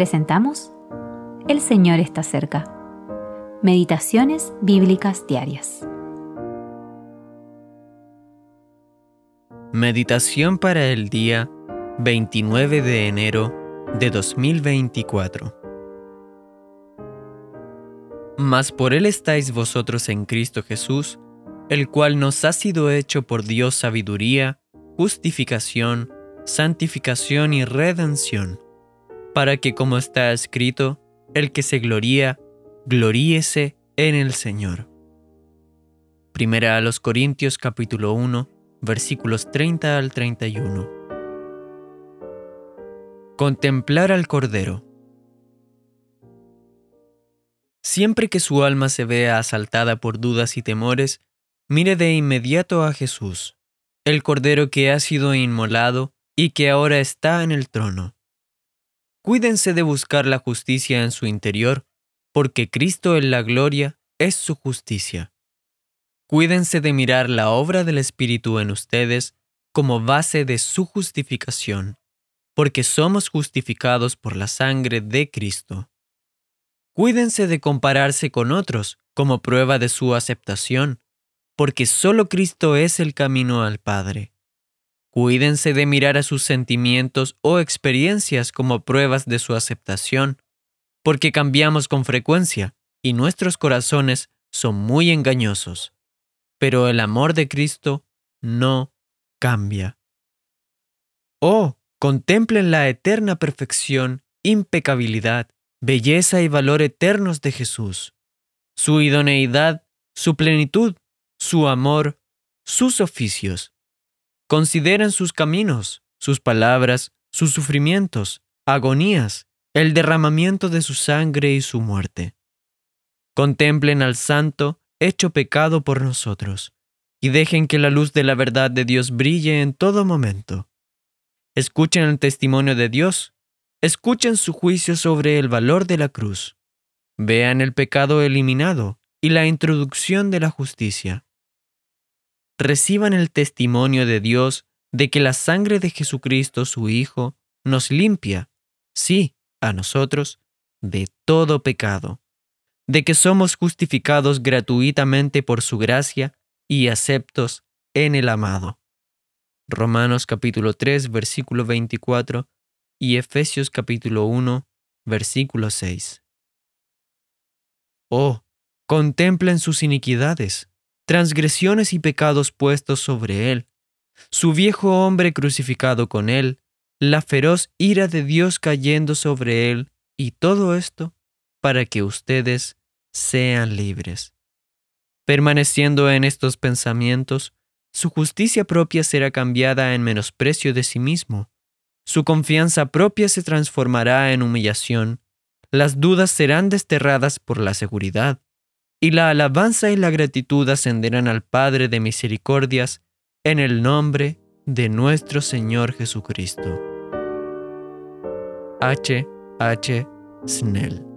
presentamos El Señor está cerca. Meditaciones Bíblicas Diarias. Meditación para el día 29 de enero de 2024. Mas por Él estáis vosotros en Cristo Jesús, el cual nos ha sido hecho por Dios sabiduría, justificación, santificación y redención, para que como está escrito, el que se gloría, gloríese en el Señor. Primera a los Corintios capítulo 1, versículos 30 al 31. Contemplar al Cordero. Siempre que su alma se vea asaltada por dudas y temores, mire de inmediato a Jesús, el Cordero que ha sido inmolado y que ahora está en el trono. Cuídense de buscar la justicia en su interior, porque Cristo en la gloria es su justicia. Cuídense de mirar la obra del Espíritu en ustedes como base de su justificación, porque somos justificados por la sangre de Cristo. Cuídense de compararse con otros como prueba de su aceptación, porque solo Cristo es el camino al Padre. Cuídense de mirar a sus sentimientos o experiencias como pruebas de su aceptación, porque cambiamos con frecuencia y nuestros corazones son muy engañosos. Pero el amor de Cristo no cambia. Oh, contemplen la eterna perfección, impecabilidad, belleza y valor eternos de Jesús, su idoneidad, su plenitud, su amor, sus oficios Consideren sus caminos, sus palabras, sus sufrimientos, agonías, el derramamiento de su sangre y su muerte. Contemplen al Santo hecho pecado por nosotros, y dejen que la luz de la verdad de Dios brille en todo momento. Escuchen el testimonio de Dios, escuchen su juicio sobre el valor de la cruz, vean el pecado eliminado y la introducción de la justicia reciban el testimonio de Dios de que la sangre de Jesucristo su Hijo nos limpia, sí, a nosotros, de todo pecado, de que somos justificados gratuitamente por su gracia y aceptos en el amado. Romanos capítulo 3, versículo 24 y Efesios capítulo 1, versículo 6. Oh, contemplen sus iniquidades transgresiones y pecados puestos sobre él, su viejo hombre crucificado con él, la feroz ira de Dios cayendo sobre él, y todo esto para que ustedes sean libres. Permaneciendo en estos pensamientos, su justicia propia será cambiada en menosprecio de sí mismo, su confianza propia se transformará en humillación, las dudas serán desterradas por la seguridad, y la alabanza y la gratitud ascenderán al Padre de misericordias en el nombre de nuestro Señor Jesucristo. H. H. Snell